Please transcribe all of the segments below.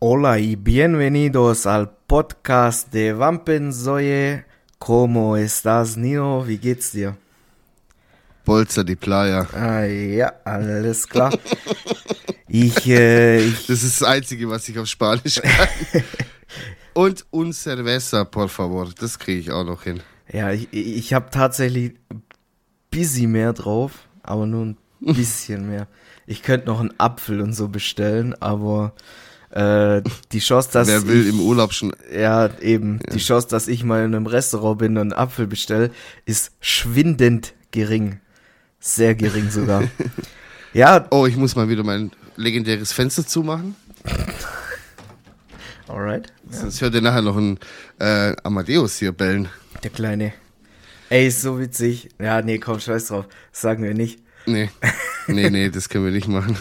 Hola y bienvenidos al podcast de Vampensäue. ¿Cómo estás, Nino? Wie geht's dir? Bolzer die Playa. Ah, ja, alles klar. ich, äh, ich, Das ist das Einzige, was ich auf Spanisch kann. Und un cerveza, por favor. Das kriege ich auch noch hin. ja, ich, ich habe tatsächlich ein bisschen mehr drauf, aber nur ein bisschen mehr. Ich könnte noch einen Apfel und so bestellen, aber äh, die Chance, dass Wer will ich, im Urlaub schon. Ja, eben. Die Chance, dass ich mal in einem Restaurant bin und einen Apfel bestelle, ist schwindend gering. Sehr gering sogar. ja, Oh, ich muss mal wieder mein legendäres Fenster zumachen. alright. Sonst hört ihr nachher noch ein äh, Amadeus hier bellen. Der Kleine. Ey, ist so witzig. Ja, nee, komm, scheiß drauf. Das sagen wir nicht. Nee. Nee, nee, das können wir nicht machen.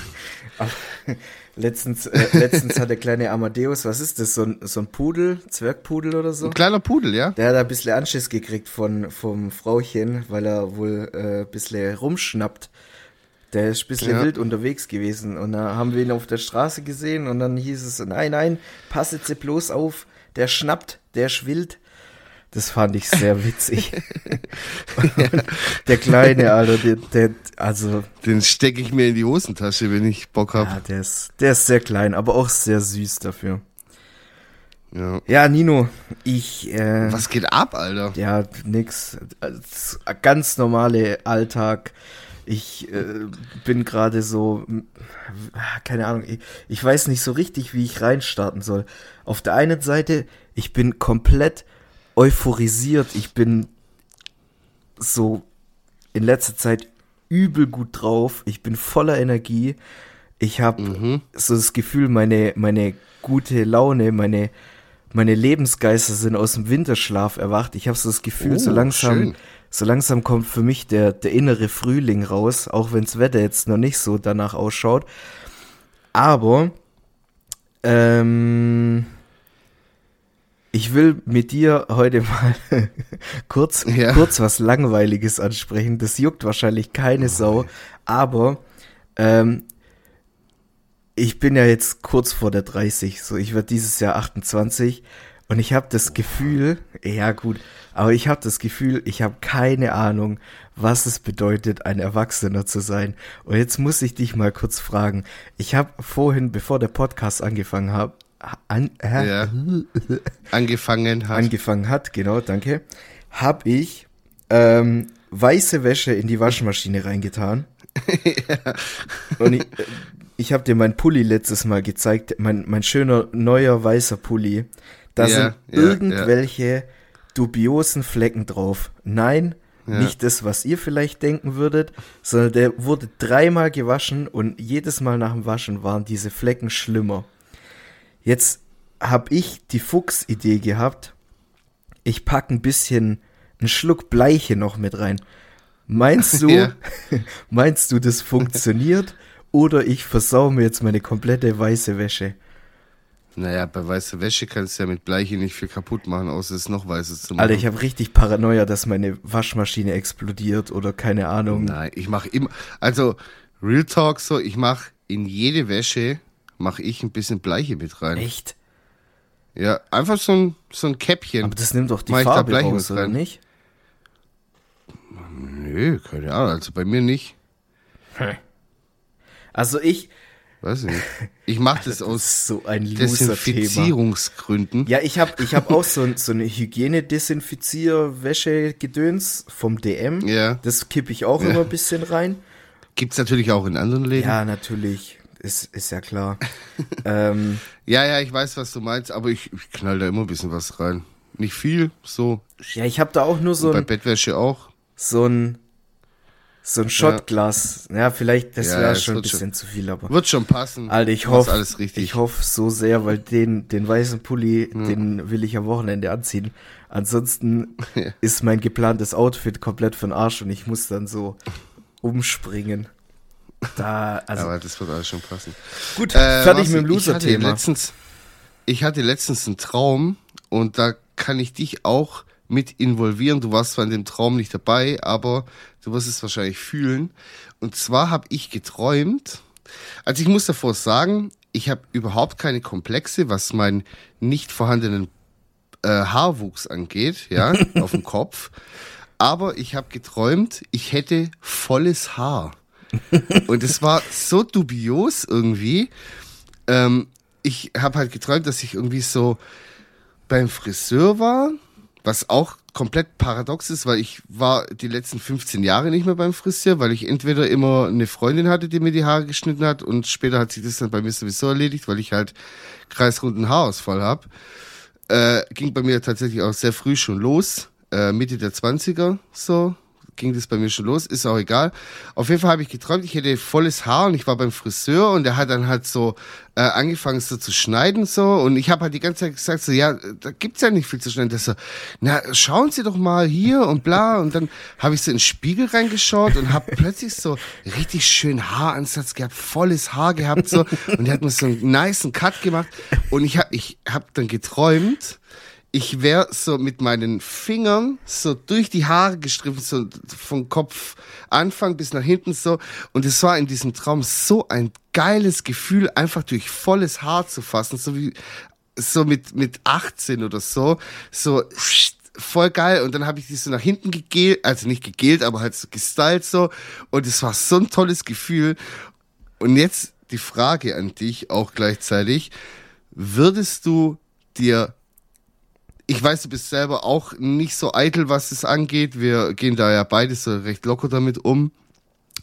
Letztens, äh, letztens hat der kleine Amadeus, was ist das, so ein, so ein Pudel, Zwergpudel oder so? Ein kleiner Pudel, ja? Der hat ein bisschen Anschiss gekriegt von, vom Frauchen, weil er wohl äh, ein bisschen rumschnappt. Der ist ein bisschen Ja. wild unterwegs gewesen. Und da haben wir ihn auf der Straße gesehen und dann hieß es, nein, nein, pass jetzt bloß auf, der schnappt, der ist wild. Das fand ich sehr witzig. der Kleine, Alter, der, der also, Den stecke ich mir in die Hosentasche, wenn ich Bock hab. ja, der ist, der ist sehr klein, aber auch sehr süß dafür. Ja. Ja, Nino, ich, äh, Was geht ab, Alter? Ja, nix. Ganz normale Alltag. Ich äh, bin gerade so, keine Ahnung, ich, ich weiß nicht so richtig, wie ich reinstarten soll. Auf der einen Seite, ich bin komplett euphorisiert. Ich bin so in letzter Zeit übel gut drauf. Ich bin voller Energie. Ich habe Mhm. so das Gefühl, meine, meine gute Laune, meine, meine Lebensgeister sind aus dem Winterschlaf erwacht. Ich habe so das Gefühl, Oh, so langsam, schön. so langsam kommt für mich der, der innere Frühling raus, auch wenns Wetter jetzt noch nicht so danach ausschaut. Aber ähm, ich will mit dir heute mal kurz, Ja. kurz was Langweiliges ansprechen. Das juckt wahrscheinlich keine Sau, aber ähm, ich bin ja jetzt kurz vor der 30, so ich werde dieses Jahr 28 und ich habe das Gefühl, ja gut, aber ich habe das Gefühl, ich habe keine Ahnung, was es bedeutet, ein Erwachsener zu sein. Und jetzt muss ich dich mal kurz fragen. Ich habe vorhin, bevor der Podcast angefangen hab, an, äh, Ja. Angefangen hat. angefangen hat, genau, danke, habe ich ähm, weiße Wäsche in die Waschmaschine reingetan. Und ich, äh, ich habe dir meinen Pulli letztes Mal gezeigt, mein, mein schöner neuer weißer Pulli. Da Ja, sind ja, irgendwelche dubiosen Flecken drauf. Nein, Ja. nicht das, was ihr vielleicht denken würdet, sondern der wurde dreimal gewaschen und jedes Mal nach dem Waschen waren diese Flecken schlimmer. Jetzt habe ich die Fuchs-Idee gehabt, ich pack ein bisschen, einen Schluck Bleiche noch mit rein. Meinst du, Ja. meinst du, das funktioniert? Oder ich versau mir jetzt meine komplette weiße Wäsche? Naja, bei weißer Wäsche kannst du ja mit Bleiche nicht viel kaputt machen, außer es noch weißes zu machen. Alter, ich habe richtig Paranoia, dass meine Waschmaschine explodiert oder keine Ahnung. Nein, ich mache immer, also Real Talk so, ich mache in jede Wäsche mache ich ein bisschen Bleiche mit rein. Echt? Ja, einfach so ein so ein Käppchen. Aber das nimmt doch die Mach ich da Farbe Bleiche raus, mit oder rein? nicht? Nö, keine Ahnung, also bei mir nicht. Also ich, Weiß ich nicht. Ich mache das das aus so ein. Desinfizierungsgründen. Ja, ich habe ich hab auch so, so eine Hygiene-Desinfizier-Wäsche-Gedöns vom DM. Ja. Das kippe ich auch Ja. immer ein bisschen rein. Gibt's natürlich auch in anderen Läden. Ja, natürlich. Ist, ist ja klar. ähm, Ja, ja, ich weiß, was du meinst, aber ich, ich knall da immer ein bisschen was rein. Nicht viel, so. ja, ich habe da auch nur so bei ein, Bettwäsche auch. so ein, so ein Shotglas. Ja, vielleicht, das Ja, wäre schon ein bisschen zu viel, aber. Wird schon passen. Alter, ich hoffe, alles richtig. ich hoffe so sehr, weil den, den weißen Pulli, den will ich am Wochenende anziehen. Ansonsten Ja. ist mein geplantes Outfit komplett für den Arsch und ich muss dann so umspringen. Da, also, aber das wird alles schon passen. gut, Äh, fertig was, mit dem ich hatte Loser-Thema. letztens, ich hatte letztens einen Traum und da kann ich dich auch mit involvieren. Du warst zwar in dem Traum nicht dabei, aber du wirst es wahrscheinlich fühlen. Und zwar habe ich geträumt, also ich muss davor sagen, ich habe überhaupt keine Komplexe, was meinen nicht vorhandenen äh, Haarwuchs angeht, ja, auf dem Kopf. Aber ich habe geträumt, ich hätte volles Haar. Und es war so dubios irgendwie. Ähm, ich habe halt geträumt, dass ich irgendwie so beim Friseur war, was auch komplett paradox ist, weil ich war die letzten 15 Jahre nicht mehr beim Friseur, weil ich entweder immer eine Freundin hatte, die mir die Haare geschnitten hat und später hat sich das dann bei mir sowieso erledigt, weil ich halt kreisrunden Haarausfall habe. Äh, ging bei mir tatsächlich auch sehr früh schon los, äh, Mitte der 20er so, ging das bei mir schon los, ist auch egal. Auf jeden Fall habe ich geträumt, ich hätte volles Haar und ich war beim Friseur und der hat dann halt so äh, angefangen so zu schneiden so und ich habe halt die ganze Zeit gesagt so, ja, da gibt's ja nicht viel zu schneiden. Der so, na, schauen Sie doch mal hier und bla und dann habe ich so in den Spiegel reingeschaut und habe plötzlich so richtig schön Haaransatz gehabt, volles Haar gehabt so und der hat mir so einen niceen Cut gemacht und ich habe ich hab dann geträumt, ich wäre so mit meinen Fingern so durch die Haare gestriffen, so vom Kopf Anfang bis nach hinten so. Und es war in diesem Traum so ein geiles Gefühl, einfach durch volles Haar zu fassen, so wie so mit mit 18 oder so, so voll geil. Und dann habe ich die so nach hinten gegelt, also nicht gegelt, aber halt so gestylt so. Und es war so ein tolles Gefühl. Und jetzt die Frage an dich auch gleichzeitig. Würdest du dir ich weiß, du bist selber auch nicht so eitel, was es angeht. Wir gehen da ja beide so recht locker damit um.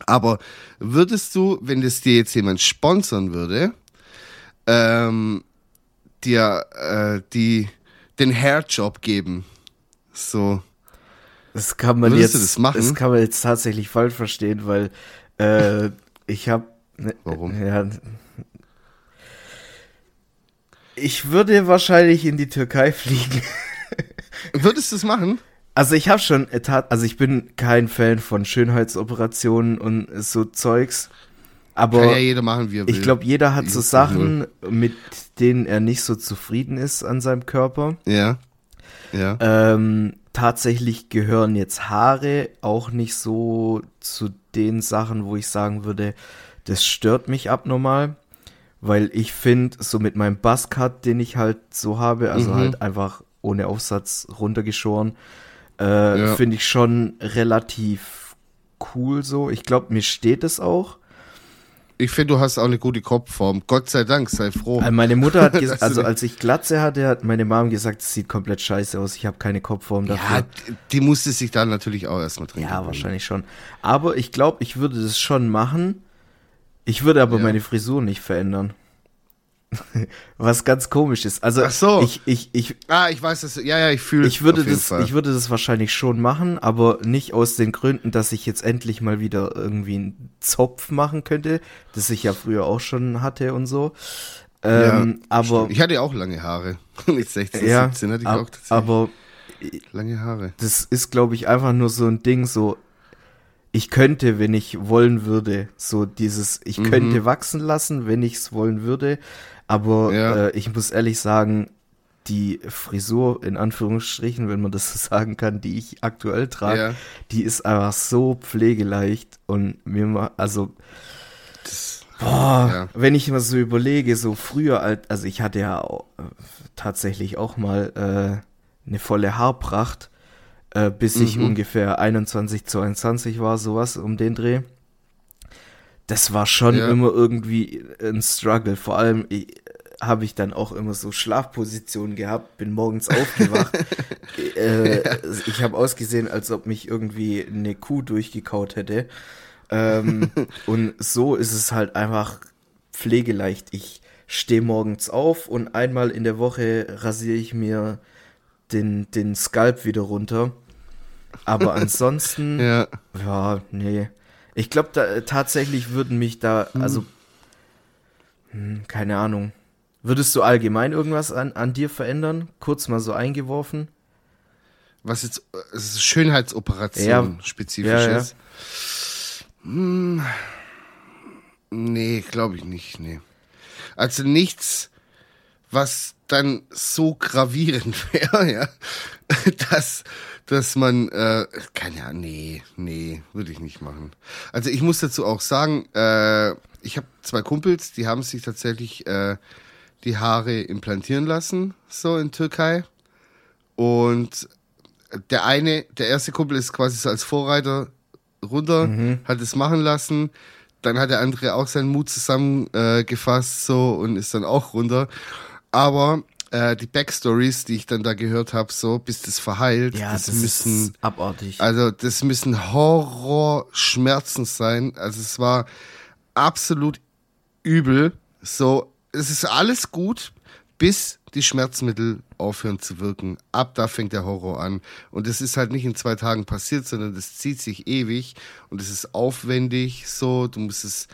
Aber würdest du, wenn das dir jetzt jemand sponsern würde, ähm, dir äh, die den Hairjob geben? So. Das kann man Würdest jetzt, das, das, kann man jetzt tatsächlich falsch verstehen, weil äh, ich habe. Ne, Warum? Ja, ich würde wahrscheinlich in die Türkei fliegen. Würdest du es machen? Also ich habe schon, also ich bin kein Fan von Schönheitsoperationen und so Zeugs. Aber Kann ja jeder machen, wie er will. ich glaube, jeder hat so Sachen, mit denen er nicht so zufrieden ist an seinem Körper. Ja. Ja. Ähm, tatsächlich gehören jetzt Haare auch nicht so zu den Sachen, wo ich sagen würde, das stört mich abnormal weil ich finde, so mit meinem Buzzcut, den ich halt so habe, also mhm. halt einfach ohne Aufsatz runtergeschoren, äh, ja. finde ich schon relativ cool so. Ich glaube, mir steht es auch. Ich finde, du hast auch eine gute Kopfform. Gott sei Dank, sei froh. Äh, meine Mutter hat gesagt, also als ich Glatze hatte, hat meine Mom gesagt, es sieht komplett scheiße aus. Ich habe keine Kopfform dafür. Ja, die musste sich dann natürlich auch erstmal trinken. Ja, wahrscheinlich schon. Aber ich glaube, ich würde das schon machen ich würde aber ja. meine Frisur nicht verändern. Was ganz komisch ist. Also Ach so. ich ich ich Ah, ich weiß das. Ja, ja, ich fühle Ich würde das Fall. ich würde das wahrscheinlich schon machen, aber nicht aus den Gründen, dass ich jetzt endlich mal wieder irgendwie einen Zopf machen könnte, das ich ja früher auch schon hatte und so. Ähm, ja, aber stimmt. ich hatte auch lange Haare. Mit 16, ja, 17 hatte ich ab, auch. Aber lange Haare. Das ist glaube ich einfach nur so ein Ding so ich könnte, wenn ich wollen würde, so dieses, ich mhm. könnte wachsen lassen, wenn ich es wollen würde, aber ja. äh, ich muss ehrlich sagen, die Frisur, in Anführungsstrichen, wenn man das so sagen kann, die ich aktuell trage, ja. die ist einfach so pflegeleicht und mir also, das, boah, ja. wenn ich mal so überlege, so früher, also ich hatte ja auch, äh, tatsächlich auch mal äh, eine volle Haarpracht äh, bis ich mhm. ungefähr 21, 22 war, sowas um den Dreh. Das war schon ja. immer irgendwie ein Struggle. Vor allem habe ich dann auch immer so Schlafpositionen gehabt, bin morgens aufgewacht. äh, ja. Ich habe ausgesehen, als ob mich irgendwie eine Kuh durchgekaut hätte. Ähm, und so ist es halt einfach pflegeleicht. Ich stehe morgens auf und einmal in der Woche rasiere ich mir den, den Skalp wieder runter. Aber ansonsten, ja. ja, nee. Ich glaube, da, äh, tatsächlich würden mich da, hm. also, hm, keine Ahnung. Würdest du allgemein irgendwas an, an dir verändern? Kurz mal so eingeworfen. Was jetzt äh, Schönheitsoperation ja. spezifisch ja, ja. ist? Hm, nee, glaube ich nicht, nee. Also nichts, was dann so gravierend wäre, ja, dass dass man, äh, keine Ahnung, nee, nee, würde ich nicht machen. Also ich muss dazu auch sagen, äh, ich habe zwei Kumpels, die haben sich tatsächlich äh, die Haare implantieren lassen, so in Türkei. Und der eine, der erste Kumpel ist quasi so als Vorreiter runter, mhm. hat es machen lassen. Dann hat der andere auch seinen Mut zusammengefasst äh, so und ist dann auch runter. Aber äh, die Backstories, die ich dann da gehört habe, so bis das verheilt, ja, das, das müssen abartig. Also das müssen Horrorschmerzen sein. Also es war absolut übel. So, es ist alles gut, bis die Schmerzmittel aufhören zu wirken. Ab da fängt der Horror an. Und es ist halt nicht in zwei Tagen passiert, sondern das zieht sich ewig und es ist aufwendig so. Du musst es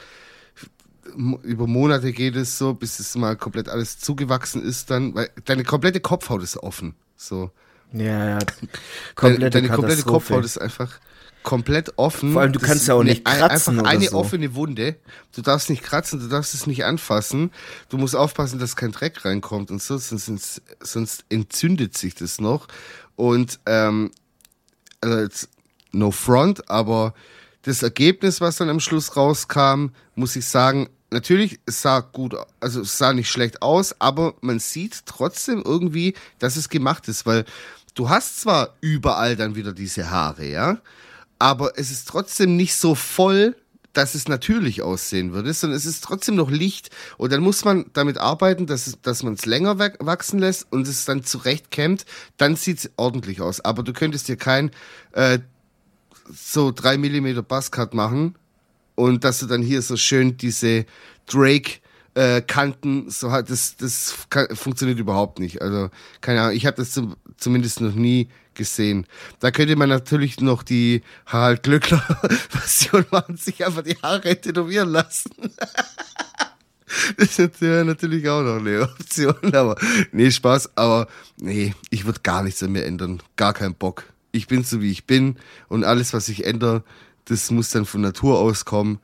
über Monate geht es so, bis es mal komplett alles zugewachsen ist dann, weil deine komplette Kopfhaut ist offen. So. Ja, ja. Komplette deine, deine komplette Kopfhaut ist einfach komplett offen. Vor allem, du das kannst ja auch nicht kratzen Einfach eine so. offene Wunde. Du darfst nicht kratzen, du darfst es nicht anfassen. Du musst aufpassen, dass kein Dreck reinkommt und so, sonst, sonst entzündet sich das noch. Und ähm, also jetzt no front, aber das Ergebnis, was dann am Schluss rauskam, muss ich sagen, natürlich, es sah gut, also es sah nicht schlecht aus, aber man sieht trotzdem irgendwie, dass es gemacht ist, weil du hast zwar überall dann wieder diese Haare, ja, aber es ist trotzdem nicht so voll, dass es natürlich aussehen würde, sondern es ist trotzdem noch Licht und dann muss man damit arbeiten, dass, dass man es länger wachsen lässt und es dann zurecht kämmt, dann sieht es ordentlich aus. Aber du könntest dir kein äh, so drei Millimeter Buzzcut machen und dass du dann hier so schön diese Drake äh, Kanten so hat das das kann, funktioniert überhaupt nicht. Also keine Ahnung ich habe das zum, zumindest noch nie gesehen. Da könnte man natürlich noch die Harald Glückler Version machen sich einfach die Haare tätowieren lassen. Das ist natürlich auch noch eine Option aber nee Spaß aber nee ich würde gar nichts an mir ändern. Gar keinen Bock. Ich bin so wie ich bin und alles was ich ändere das muss dann von Natur aus kommen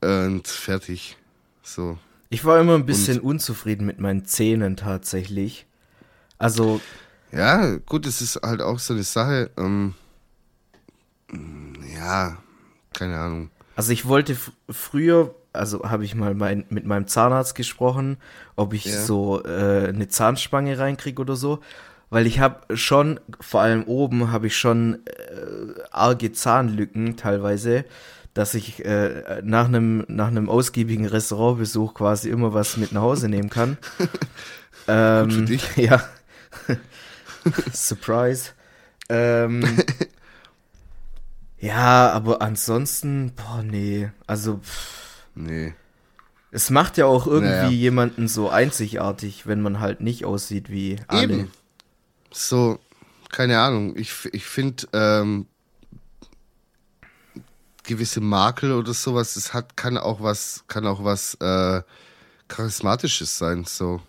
und fertig so Ich war immer ein bisschen und, unzufrieden mit meinen Zähnen tatsächlich. Also. Ja, gut, es ist halt auch so eine Sache. Ähm, ja, keine Ahnung. Also ich wollte früher, also habe ich mal mein, mit meinem Zahnarzt gesprochen, ob ich ja. so äh, eine Zahnspange reinkriege oder so. Weil ich habe schon, vor allem oben, habe ich schon äh, arge Zahnlücken teilweise dass ich äh, nach einem nach einem ausgiebigen Restaurantbesuch quasi immer was mit nach Hause nehmen kann. ähm, Gut für dich. Ja. Surprise. Ähm, ja, aber ansonsten, boah, nee. Also, pff, nee. Es macht ja auch irgendwie naja. jemanden so einzigartig, wenn man halt nicht aussieht wie alle. Eben. So, keine Ahnung. Ich, ich finde, ähm, gewisse Makel oder sowas, es hat, kann auch was, kann auch was äh, Charismatisches sein, so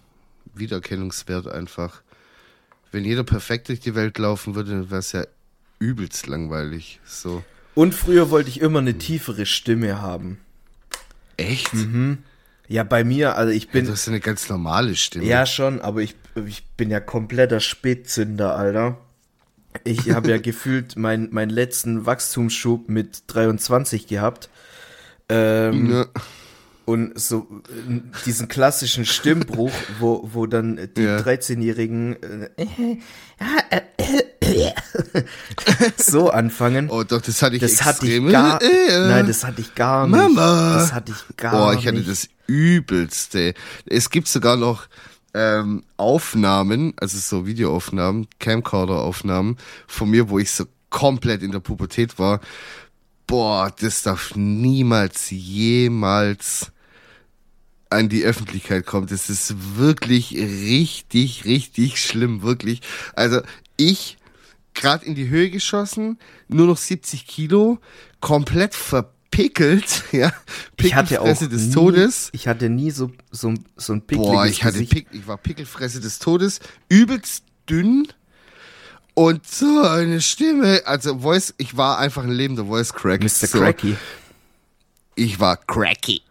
Wiedererkennungswert einfach. Wenn jeder perfekt durch die Welt laufen würde, wäre es ja übelst langweilig. So. Und früher wollte ich immer eine tiefere Stimme haben. Echt? Mhm. Ja, bei mir, also ich bin. Ja, du hast eine ganz normale Stimme. Ja, schon, aber ich, ich bin ja kompletter Spätzünder, Alter. Ich habe ja gefühlt mein, meinen letzten Wachstumsschub mit 23 gehabt. Ähm, ja. Und so diesen klassischen Stimmbruch, wo, wo dann die ja. 13-Jährigen äh, so anfangen. Oh doch, das hatte ich das extrem. Hatte ich gar, nein, das hatte ich gar nicht. Mama. Das hatte ich gar nicht. Oh, ich hatte das übelste. Es gibt sogar noch ähm, Aufnahmen, also so Videoaufnahmen, Camcorder-Aufnahmen von mir, wo ich so komplett in der Pubertät war. Boah, das darf niemals, jemals an die Öffentlichkeit kommen. Das ist wirklich richtig, richtig schlimm, wirklich. Also ich gerade in die Höhe geschossen, nur noch 70 Kilo, komplett ver verpickelt, ja. Ich hatte auch des nie, Todes. Ich hatte nie so, so, so ein pickeliges Boah, ich hatte Pick, ich war Pickelfresse des Todes, übelst dünn und so eine Stimme, also Voice, ich war einfach ein lebender Voice Crack. Mr. So. Cracky. Ich war cracky,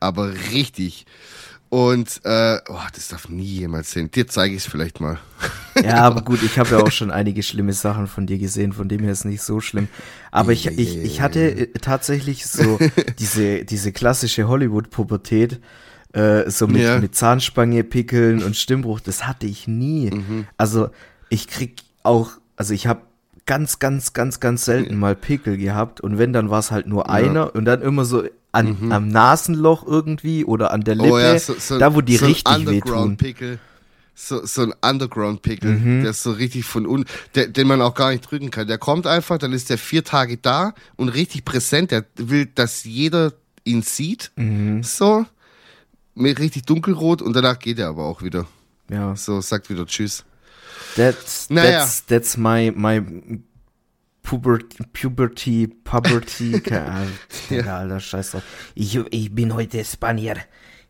aber richtig. Und, äh, oh, das darf nie jemals sehen. Dir zeige ich es vielleicht mal. Ja, aber gut, ich habe ja auch schon einige schlimme Sachen von dir gesehen, von dem her ist nicht so schlimm. Aber ich, ich, ich hatte äh, tatsächlich so diese, diese klassische Hollywood-Pubertät, äh, so mit, Ja. mit Zahnspange, Pickeln und Stimmbruch, das hatte ich nie. Mhm. Also ich krieg auch, also ich habe ganz, ganz, ganz, ganz selten mal Pickel gehabt und wenn, dann war es halt nur einer und dann immer so an, am Nasenloch irgendwie oder an der Lippe, Mhm. oh ja, so, so, da wo die so ein richtig wehtun. Underground-Pickel. So, so ein Underground-Pickel, Mhm. der ist so richtig von un, der, den man auch gar nicht drücken kann. Der kommt einfach, dann ist der vier Tage da und richtig präsent. Der will, dass jeder ihn sieht. Mhm. So. Mit richtig dunkelrot und danach geht er aber auch wieder. Ja, So, sagt wieder Tschüss. That's, Naja. that's, that's my, my Puberty, Puberty, Puberty, keine Digga, alter Scheiß drauf. Ich, ich bin heute Spanier.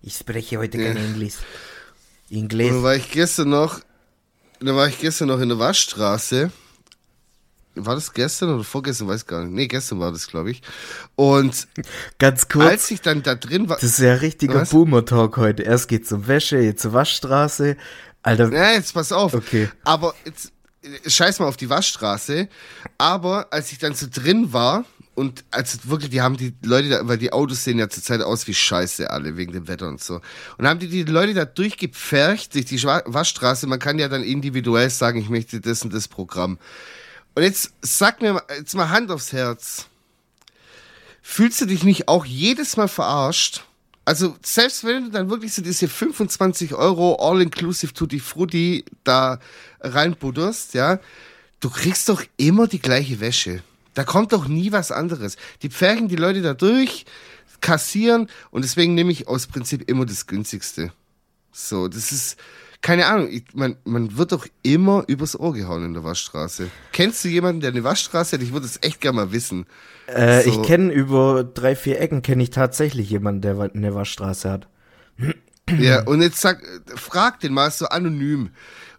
Ich spreche heute kein Englisch. Und dann Englisch. war ich gestern noch, da war ich gestern noch in der Waschstraße. War das gestern oder vorgestern? Weiß gar nicht. Nee, gestern war das, glaube ich. Und Ganz kurz. als ich dann da drin war. Das ist ja richtiger? Boomer-Talk heute. Erst geht's um Wäsche, jetzt zur Waschstraße. Alter, Ja, jetzt pass auf. Okay. Aber jetzt, scheiß mal auf die Waschstraße. Aber als ich dann so drin war und also wirklich, die haben die Leute da, weil die Autos sehen ja zurzeit aus wie Scheiße alle wegen dem Wetter und so. Und haben die die Leute da durchgepfercht durch die Waschstraße. Man kann ja dann individuell sagen, ich möchte das und das Programm. Und jetzt sag mir mal- jetzt mal Hand aufs Herz. Fühlst du dich nicht auch jedes Mal verarscht? Also, selbst wenn du dann wirklich so diese 25 Euro All-Inclusive Tutti Frutti da reinbudderst, ja, du kriegst doch immer die gleiche Wäsche. Da kommt doch nie was anderes. Die pferchen die Leute da durch, kassieren und deswegen nehme ich aus Prinzip immer das günstigste. So, das ist, keine Ahnung, ich, man, man wird doch immer übers Ohr gehauen in der Waschstraße. Kennst du jemanden, der eine Waschstraße hat? Ich würde es echt gerne mal wissen. äh, so. ich kenne über drei, vier Ecken kenne ich tatsächlich jemanden, der eine Waschstraße hat. Ja, und jetzt sag, frag den mal so anonym.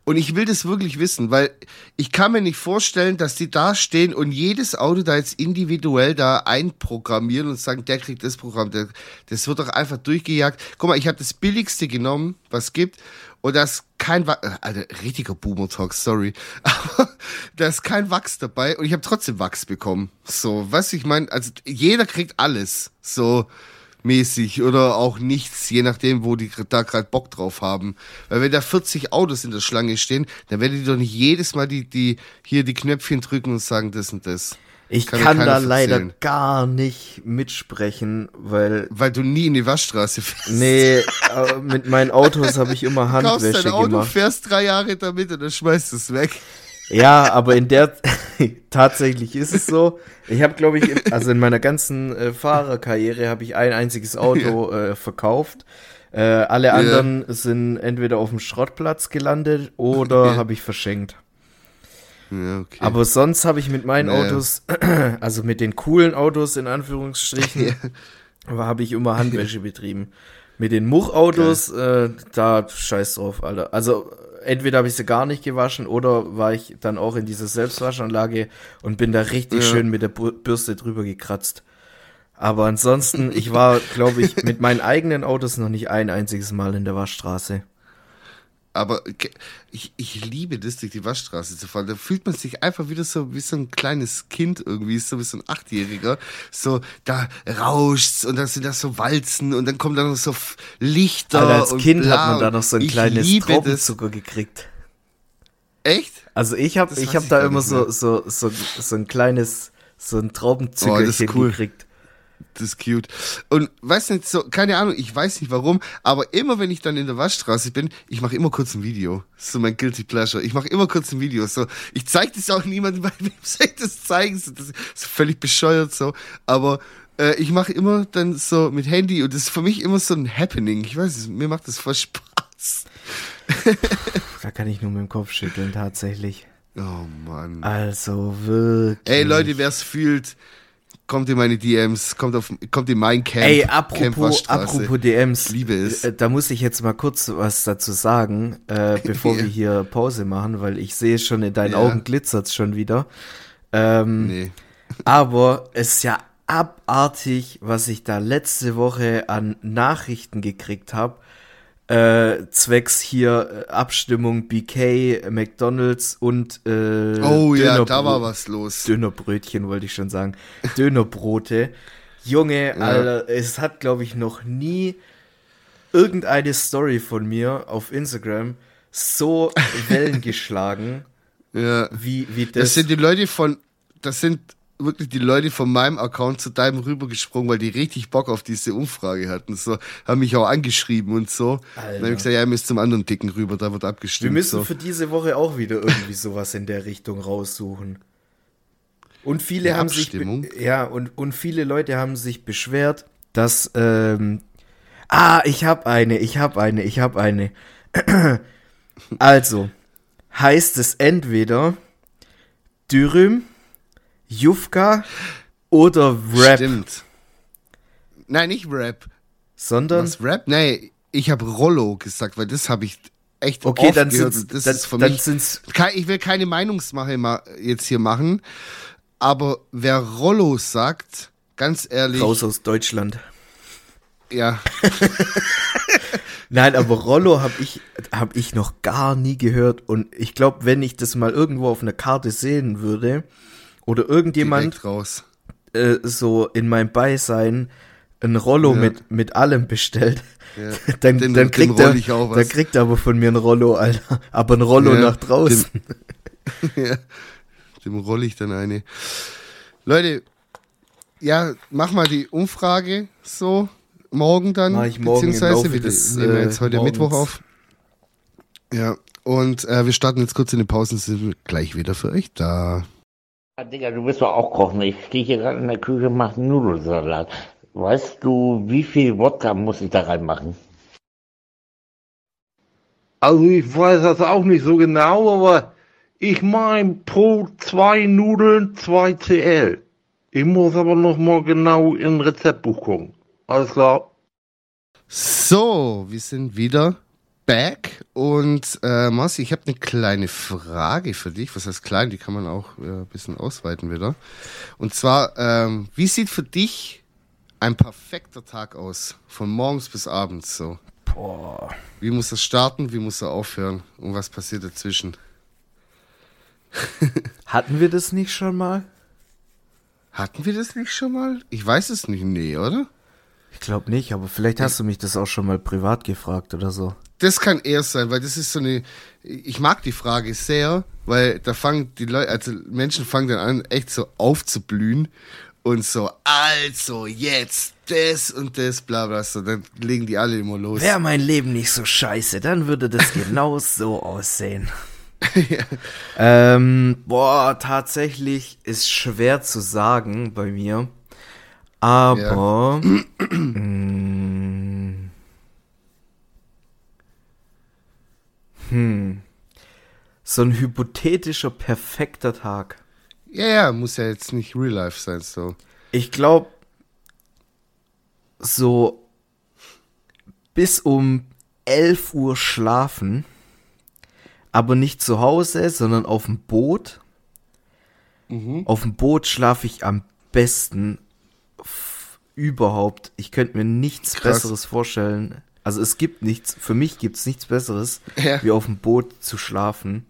Und ich will das wirklich wissen, weil ich kann mir nicht vorstellen, dass die da stehen und jedes Auto da jetzt individuell da einprogrammieren und sagen, der kriegt das Programm. Der, das wird doch einfach durchgejagt. Guck mal, ich habe das billigste genommen, was es gibt. Und da ist kein Wachs, äh, Alter, richtiger Boomer-Talk, sorry. Aber da ist kein Wachs dabei und ich habe trotzdem Wachs bekommen. So, du, ich meine, also jeder kriegt alles. So, mäßig oder auch nichts, je nachdem, wo die da gerade Bock drauf haben. Weil wenn da 40 Autos in der Schlange stehen, dann werden die doch nicht jedes Mal die, die hier die Knöpfchen drücken und sagen das und das. Ich Kann kann, da leider erzählen. gar nicht mitsprechen, weil Weil du nie in die Waschstraße fährst. nee, äh, mit meinen Autos habe ich immer Du kaufst Handwäsche dein Auto, gemacht. fährst drei Jahre damit und dann schmeißt es weg. Ja, aber in der tatsächlich ist es so. Ich habe, glaube ich, also in meiner ganzen äh, Fahrerkarriere habe ich ein einziges Auto äh, verkauft. Äh, alle anderen sind entweder auf dem Schrottplatz gelandet oder Ja. habe ich verschenkt. Ja, okay. Aber sonst habe ich mit meinen Naja. Autos, also mit den coolen Autos in Anführungsstrichen, aber habe ich immer Handwäsche betrieben. Mit den Muchautos, äh, da scheiß drauf, Alter. Also entweder habe ich sie gar nicht gewaschen oder war ich dann auch in dieser Selbstwaschanlage und bin da richtig Ja. schön mit der Bürste drüber gekratzt. Aber ansonsten, ich war, glaube ich, mit meinen eigenen Autos noch nicht ein einziges Mal in der Waschstraße. Aber ich, ich liebe das, durch die Waschstraße zu fahren. Da fühlt man sich einfach wieder so wie so ein kleines Kind irgendwie, so wie so ein Achtjähriger. So, da rauscht's und dann sind da so Walzen und dann kommen da noch so Lichter. Alter, als und Kind bla hat man da noch so ein kleines das. Traubenzucker gekriegt. Echt? Also ich habe ich hab da immer so, so, so, so ein kleines, so ein Oh, Traubenzügelchen das ist cool. gekriegt. Das ist cute. Und weiß nicht, so, keine Ahnung, ich weiß nicht warum, aber immer wenn ich dann in der Waschstraße bin, ich mache immer kurz ein Video. Das ist so mein Guilty Pleasure. Ich mache immer kurz ein Video. So, ich zeige das auch niemandem, weil wem soll ich das zeigen? So, Das ist völlig bescheuert so. Aber äh, ich mache immer dann so mit Handy und das ist für mich immer so ein Happening. Ich weiß es, mir macht das voll Spaß. Da kann ich nur mit dem Kopf schütteln, tatsächlich. Oh Mann. Also wirklich. Ey Leute, wer es fühlt, kommt in meine DMs, kommt auf, kommt in mein Camp. Ey, apropos, apropos DMs. Liebe es. äh, Da muss ich jetzt mal kurz was dazu sagen, äh, bevor wir hier Pause machen, weil ich sehe schon in deinen Ja. Augen glitzert's schon wieder. Ähm, Nee. Aber es ist ja abartig, was ich da letzte Woche an Nachrichten gekriegt habe. Äh, zwecks hier äh, Abstimmung BK, McDonalds und äh, Oh ja, da war was los. Dönerbrötchen wollte ich schon sagen. Dönerbrote. Junge, Alter, es hat, glaube ich, noch nie irgendeine Story von mir auf Instagram so Wellen geschlagen, Ja. wie, wie das. Das sind die Leute von, das sind wirklich die Leute von meinem Account zu deinem rübergesprungen, weil die richtig Bock auf diese Umfrage hatten. So, haben mich auch angeschrieben und so. Dann habe ich gesagt, ja, ihr müsst zum anderen Dicken rüber, da wird abgestimmt. Wir müssen so. für diese Woche auch wieder irgendwie sowas in der Richtung raussuchen. Und viele Eine haben sich be- Abstimmung? ja und und viele Leute haben sich beschwert, dass ähm, ah ich habe eine, ich habe eine, ich habe eine. also heißt es entweder Dürüm, Jufka oder Rap, Stimmt. Nein, nicht Rap. sondern Was Rap? Nee, ich habe Rollo gesagt, weil das habe ich echt okay, oft dann gehört. sind's, das dann, ist für dann mich sind's ich will keine Meinungsmache ma jetzt hier machen, aber wer Rollo sagt, ganz ehrlich, raus aus Deutschland. ja, Nein, aber Rollo habe ich, hab ich noch gar nie gehört. Und ich glaube, wenn ich das mal irgendwo auf einer Karte sehen würde oder irgendjemand äh, so in meinem Beisein ein Rollo Ja. mit, mit allem bestellt, Ja. dann, Dem- dann, dem kriegt er, dann kriegt er aber von mir ein Rollo, Alter. Aber ein Rollo Ja, nach draußen. ja, dem rolle ich dann eine. Leute, ja, mach mal die Umfrage so morgen dann, Mach ich morgen beziehungsweise wir des, nehmen äh, jetzt heute Morgens. Mittwoch auf. Ja, und äh, wir starten jetzt kurz in die Pausen, sind wir gleich wieder für euch da. Ja, Digga, du willst doch auch kochen. Ich stehe hier gerade in der Küche und mache Nudelsalat. Weißt du, wie viel Wodka muss ich da reinmachen? Also ich weiß das auch nicht so genau, aber ich meine pro zwei Nudeln 2 CL. Ich muss aber noch mal genau in Rezeptbuch gucken. Alles klar. So, wir sind wieder back und äh, Marci, ich habe eine kleine Frage für dich. Was heißt klein? Die kann man auch äh, ein bisschen ausweiten wieder. Und zwar, ähm, wie sieht für dich ein perfekter Tag aus? Von morgens bis abends so. Boah. Wie muss er starten? Wie muss er aufhören? Und was passiert dazwischen? Hatten wir das nicht schon mal? Hatten wir das nicht schon mal? Ich weiß es nicht. Nee, oder? Ich glaube nicht, aber vielleicht hast du mich das auch schon mal privat gefragt oder so. Das kann eher sein, weil das ist so eine. Ich mag die Frage sehr, weil da fangen die Leute, also Menschen fangen dann an, echt so aufzublühen und so, also jetzt das und das, bla bla, so, dann legen die alle immer los. Wäre mein Leben nicht so scheiße, dann würde das genau so aussehen. ähm, boah, tatsächlich ist schwer zu sagen bei mir. Aber mm, hm, so ein hypothetischer perfekter Tag. Ja, ja, muss ja jetzt nicht Real Life sein, so. Ich glaube, so bis um 11 Uhr schlafen, aber nicht zu Hause, sondern auf dem Boot. Auf dem Boot schlafe ich am besten überhaupt. Ich könnte mir nichts Krass. Besseres vorstellen. Also es gibt nichts, für mich gibt es nichts Besseres, Ja. wie auf dem Boot zu schlafen.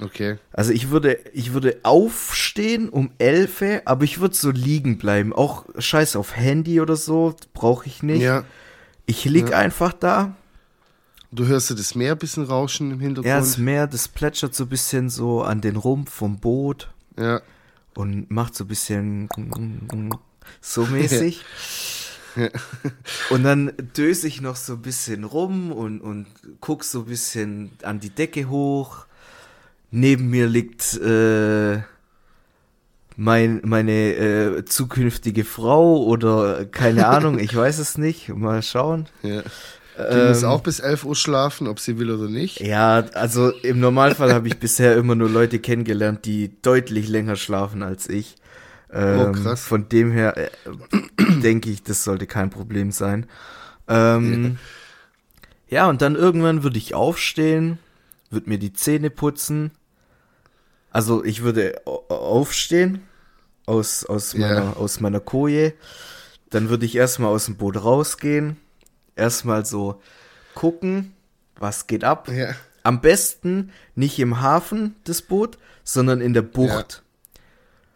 Okay. Also ich würde, ich würde aufstehen um 11, aber ich würde so liegen bleiben. Auch scheiß auf Handy oder so, brauche ich nicht. Ja. Ich lieg Ja. einfach da. Du hörst du das Meer ein bisschen rauschen im Hintergrund. Ja, das Meer, das plätschert so ein bisschen so an den Rumpf vom Boot ja. und macht so ein bisschen so mäßig. Und dann döse ich noch so ein bisschen rum und, und guck so ein bisschen an die Decke hoch. Neben mir liegt äh, mein, meine äh, zukünftige Frau oder keine Ahnung, ich weiß es nicht. Mal schauen. ja. Die muss Ähm, auch bis 11 Uhr schlafen, ob sie will oder nicht. Ja, also im Normalfall habe ich bisher immer nur Leute kennengelernt, die deutlich länger schlafen als ich. Ähm, Oh, krass. Von dem her äh, denke ich, das sollte kein Problem sein. Ähm, ja, und dann irgendwann würde ich aufstehen, würde mir die Zähne putzen. Also ich würde au- aufstehen aus, aus, Ja. meiner, aus meiner Koje. Dann würde ich erstmal aus dem Boot rausgehen. Erstmal so gucken, was geht ab. Ja. Am besten nicht im Hafen das Boot, sondern in der Bucht,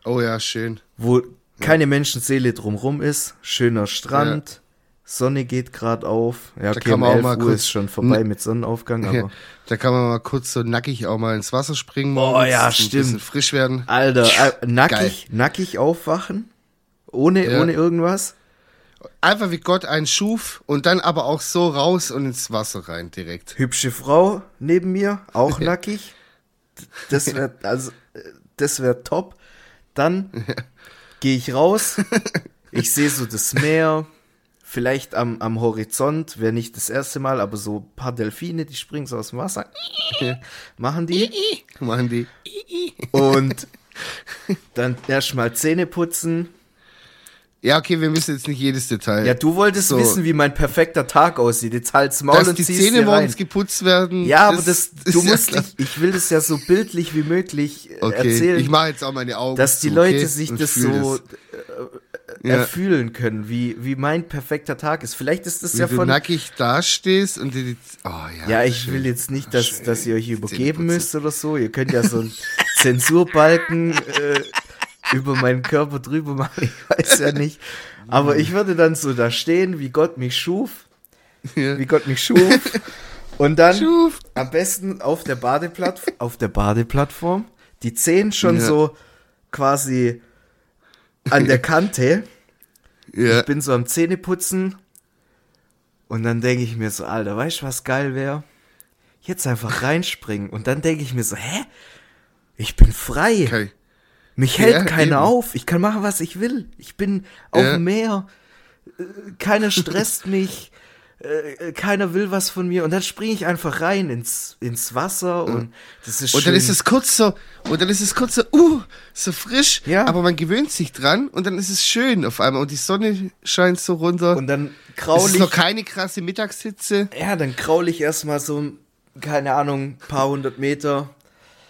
Oh ja, schön. wo keine Menschenseele drumrum ist. Schöner Strand, Sonne geht gerade auf. Ja, okay, kann um man auch 11 mal Uhr kurz- ist schon vorbei mit Sonnenaufgang, aber Ja, da kann man mal kurz so nackig auch mal ins Wasser springen. Oh ja, ein stimmt. bisschen frisch werden. Alter, äh, nackig, nackig aufwachen, ohne, Ja. ohne irgendwas. Einfach wie Gott einen schuf und dann aber auch so raus und ins Wasser rein direkt. Hübsche Frau neben mir, auch nackig. Das wäre also, äh, das wäre top. Dann gehe ich raus, ich sehe so das Meer, vielleicht am, am Horizont, wäre nicht das erste Mal, aber so ein paar Delfine, die springen so aus dem Wasser, machen die. Machen die. Und dann erstmal Zähne putzen. Ja, okay, wir müssen jetzt nicht jedes Detail. Ja, du wolltest So. wissen, wie mein perfekter Tag aussieht. Jetzt halt's Maul Dass und die ziehst Zähne morgens geputzt werden. Ja, aber das, ist du ja musst klar. dich, ich will das ja so bildlich wie möglich äh, Okay, erzählen, ich mache jetzt auch meine Augen dass die zu, Leute okay? sich Und das so das. äh, Ja. erfühlen können, wie, wie mein perfekter Tag ist. Vielleicht ist das Wie ja du von, nackig dastehst und die, oh ja. ja, ich schön. will jetzt nicht, dass, Schön. dass ihr euch übergeben müsst oder so. Ihr könnt ja so einen Zensurbalken äh, über meinen Körper drüber machen, ich weiß ja nicht. Aber ich würde dann so da stehen, wie Gott mich schuf, wie Gott mich schuf. Und dann Schuf. am besten auf der Badeplattform, auf der Badeplattform, die Zehen schon Ja. so quasi an der Kante. Ja. Ich bin so am Zähneputzen und dann denke ich mir so, Alter, weißt du, was geil wäre? Jetzt einfach reinspringen und dann denke ich mir so, hä? Ich bin frei. Okay. Mich hält Ja, keiner eben. auf. Ich kann machen, was ich will. Ich bin auf Ja. dem Meer. Äh, Keiner stresst mich. Äh, Keiner will was von mir. Und dann springe ich einfach rein ins, ins Wasser und das ist Und dann ist es kurz so, und dann ist es kurz so, uh, so frisch, Ja. aber man gewöhnt sich dran und dann ist es schön auf einmal und die Sonne scheint so runter. und dann es kraul ist noch keine krasse Mittagshitze. ja, dann kraul ich erstmal so, keine Ahnung, paar hundert Meter.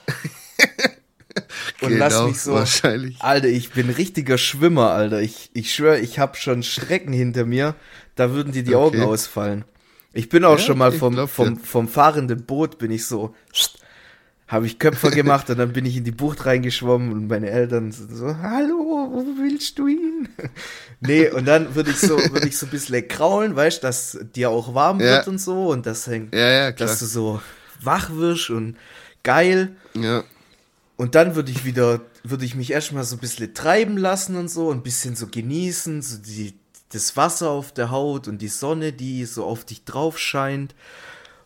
und lass Genau, mich so. wahrscheinlich. Alter, ich bin richtiger Schwimmer, Alter. Ich, ich schwöre, ich habe schon Strecken hinter mir, da würden dir die Augen Okay. ausfallen. Ich bin auch Ja, schon mal vom, glaub vom, dir. vom fahrenden Boot bin ich so, habe ich Köpfer gemacht und dann bin ich in die Bucht reingeschwommen und meine Eltern so, so, hallo, wo willst du hin? nee, und dann würde ich so, würde ich so ein bisschen kraulen, weißt, dass dir auch warm Ja. wird und so und das hängt, Ja, ja, dass du so wach wirst und geil. Ja. Und dann würde ich wieder, würde ich mich erstmal so ein bisschen treiben lassen und so, ein bisschen so genießen, so die, das Wasser auf der Haut und die Sonne, die so auf dich drauf scheint.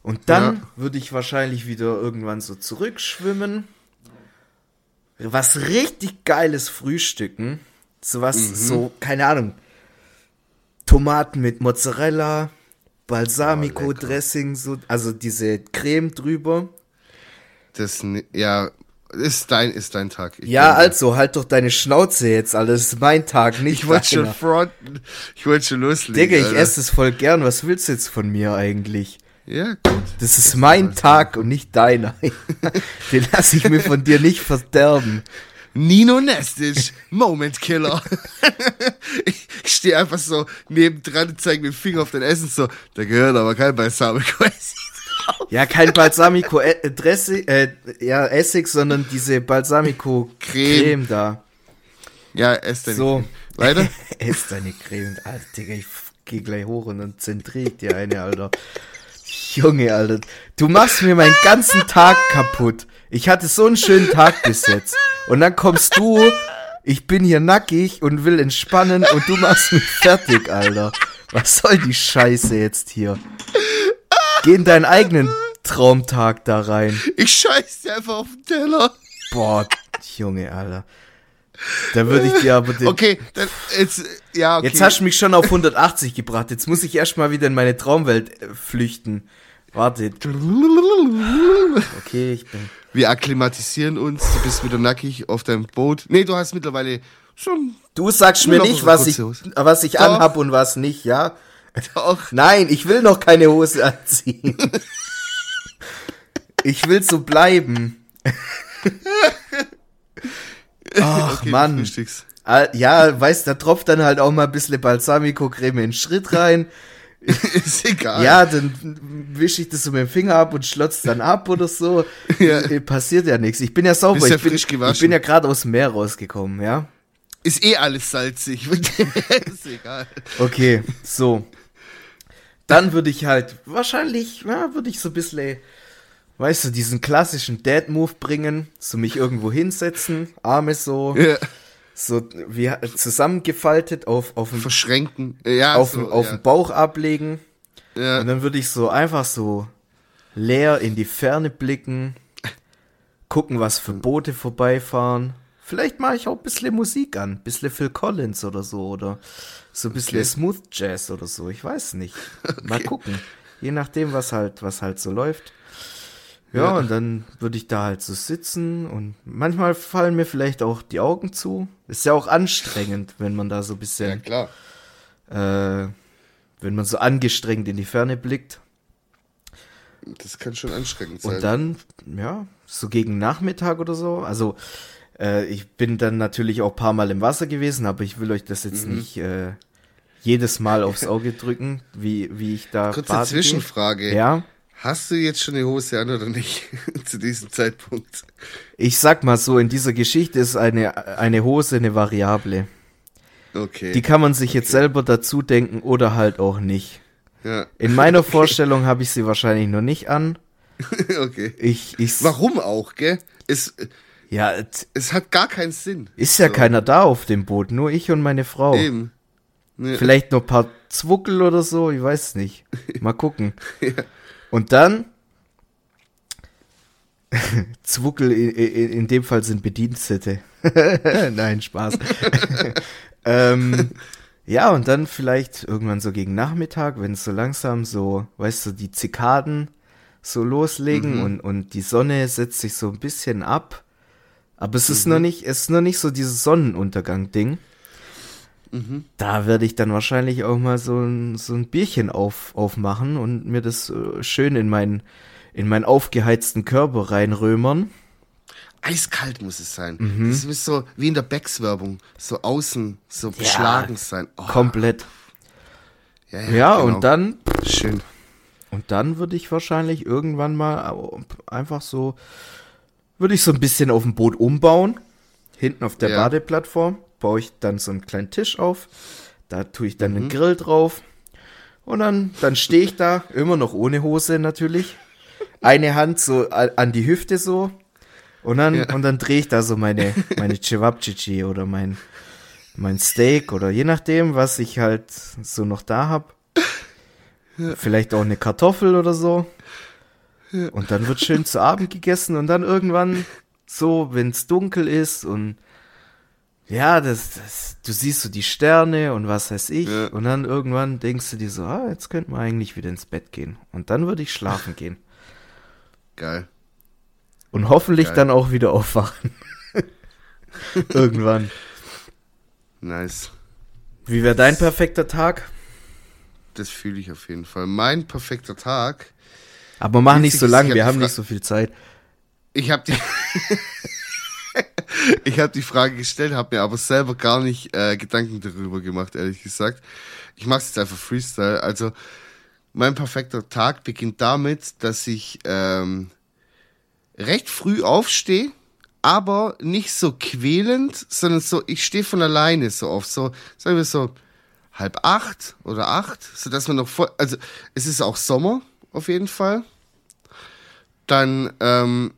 Und dann Ja. würde ich wahrscheinlich wieder irgendwann so zurückschwimmen. Was richtig geiles Frühstücken. So was, Mhm. so, keine Ahnung. Tomaten mit Mozzarella, Balsamico-Dressing, so, also diese Creme drüber. Das, ja, ist dein, ist dein Tag. Ich Ja, bin- also, halt doch deine Schnauze jetzt, Alter. Das ist mein Tag, nicht Ich wollte schon fronten. Ich wollte schon loslegen. Digga, ich Alter. esse es voll gern. Was willst du jetzt von mir eigentlich? Ja, gut. Das ist mein Tag und nicht deiner. Den lasse ich mir von dir nicht verderben. Nino Nestic, Moment Killer. ich stehe einfach so nebendran und zeige mit dem Finger auf dein Essen so, da gehört aber kein Balsamico. Ja, kein Balsamico äh, Dressing, äh, ja, Essig, sondern diese Balsamico Creme, Creme. da. Ja, ess deine So. Creme. Weiter? Ess deine Creme. Alter, Digga, ich geh gleich hoch und dann zentriere ich dir eine, Alter. Junge, Alter. Du machst mir meinen ganzen Tag kaputt. Ich hatte so einen schönen Tag bis jetzt. Und dann kommst du, ich bin hier nackig und will entspannen und du machst mich fertig, Alter. Was soll die Scheiße jetzt hier? Geh in deinen eigenen Traumtag da rein. Ich scheiß dir einfach auf den Teller. Boah, Junge, Alter. Da würde ich dir aber den, Okay, dann jetzt, ja, okay. Jetzt hast du mich schon auf 180 gebracht. Jetzt muss ich erstmal wieder in meine Traumwelt äh, flüchten. Warte. Okay, ich bin. Wir akklimatisieren uns, du bist wieder nackig auf deinem Boot. Nee, du hast mittlerweile schon Du sagst mir nicht, was ich, was ich anhab und was nicht, ja? auch. Nein, ich will noch keine Hose anziehen. Ich will so bleiben. Ach, Okay, Mann. Ah, Ja, weißt, da tropft dann halt auch mal ein bisschen Balsamico-Creme in den Schritt rein. Ist egal. Ja, dann wische ich das so mit dem Finger ab und schlotz dann ab oder so. Ja. Äh, Passiert ja nichts. Ich bin ja sauber. Ja ich, bin, ich bin ja gerade aus dem Meer rausgekommen, ja. Ist eh alles salzig. ist egal. Okay, so. Dann würde ich halt wahrscheinlich, ja, würde ich so ein bisschen, weißt du, diesen klassischen Dad-Move bringen, so mich irgendwo hinsetzen, Arme so, Ja. so wie zusammengefaltet auf, auf, dem, Verschränken. Ja, auf, so, auf ja. dem Bauch ablegen. Ja. Und dann würde ich so einfach so leer in die Ferne blicken, gucken, was für Boote vorbeifahren. Vielleicht mache ich auch ein bisschen Musik an, ein bisschen Phil Collins oder so, oder so ein bisschen Okay. Smooth Jazz oder so, ich weiß nicht. Mal gucken. Je nachdem, was halt, was halt so läuft. Ja, Ja. und dann würde ich da halt so sitzen und manchmal fallen mir vielleicht auch die Augen zu. Ist ja auch anstrengend, wenn man da so ein ja, bisschen klar. äh, wenn man so angestrengt in die Ferne blickt. Das kann schon anstrengend sein. Und dann, ja, so gegen Nachmittag oder so. Also, äh, ich bin dann natürlich auch ein paar Mal im Wasser gewesen, aber ich will euch das jetzt Mhm. nicht äh, jedes Mal aufs Auge drücken, wie, wie ich da Kurze gehe. Zwischenfrage. Ja, Hast du jetzt schon eine Hose an oder nicht? Zu diesem Zeitpunkt. ich sag mal so, in dieser Geschichte ist eine, eine Hose eine Variable. Okay. Die kann man sich jetzt selber dazu denken oder halt auch nicht. ja. In meiner Vorstellung habe ich sie wahrscheinlich noch nicht an. okay. Ich, ich, Warum auch, gell? Es, ja, es hat gar keinen Sinn. ist ja So. keiner da auf dem Boot, nur ich und meine Frau. Eben. Ja. Vielleicht noch ein paar Zwuckel oder so, ich weiß nicht. Mal gucken. Und dann, Zwuckel in, in, in dem Fall sind Bedienstete. Nein, Spaß. ähm, ja, und dann vielleicht irgendwann so gegen Nachmittag, wenn es so langsam so, weißt du, die Zikaden so loslegen Mhm. und, und die Sonne setzt sich so ein bisschen ab. Aber es Mhm. ist noch nicht, es ist noch nicht so dieses Sonnenuntergang-Ding. Mhm. Da werde ich dann wahrscheinlich auch mal so ein, so ein Bierchen auf, aufmachen und mir das äh, schön in meinen, in meinen aufgeheizten Körper reinrömern. Eiskalt muss es sein. Mhm. Das muss so wie in der Becks-Werbung. So außen, so beschlagen sein. Oh, Komplett. ja, Ja, genau. und dann, Schön. und dann würde ich wahrscheinlich irgendwann mal einfach so, würde ich so ein bisschen auf dem Boot umbauen. Hinten auf der Ja. Badeplattform baue ich dann so einen kleinen Tisch auf. Da tue ich dann Mhm. einen Grill drauf. Und dann, dann stehe ich da, immer noch ohne Hose natürlich. Eine Hand so an die Hüfte so. Und dann, Ja. und dann drehe ich da so meine, meine Cevapcici oder mein, mein Steak oder je nachdem, was ich halt so noch da hab. Vielleicht auch eine Kartoffel oder so. Und dann wird schön zu Abend gegessen und dann irgendwann so, wenn es dunkel ist und ja, das, das, du siehst so die Sterne und was weiß ich. Ja. Und dann irgendwann denkst du dir so, ah, jetzt könnten wir eigentlich wieder ins Bett gehen. Und dann würde ich schlafen gehen. Geil. Und hoffentlich Geil. dann auch wieder aufwachen. irgendwann. Nice. Wie wäre dein perfekter Tag? Das fühle ich auf jeden Fall. Mein perfekter Tag. Aber mach nicht so lang, hab wir die haben nicht so viel Zeit. Ich habe die Ich habe die Frage gestellt, habe mir aber selber gar nicht äh, Gedanken darüber gemacht, ehrlich gesagt. Ich mache jetzt einfach Freestyle. Also mein perfekter Tag beginnt damit, dass ich ähm, recht früh aufstehe, aber nicht so quälend, sondern so, ich stehe von alleine so auf, so, sagen wir so halb acht oder acht, so dass man noch voll, also es ist auch Sommer auf jeden Fall. Dann ähm,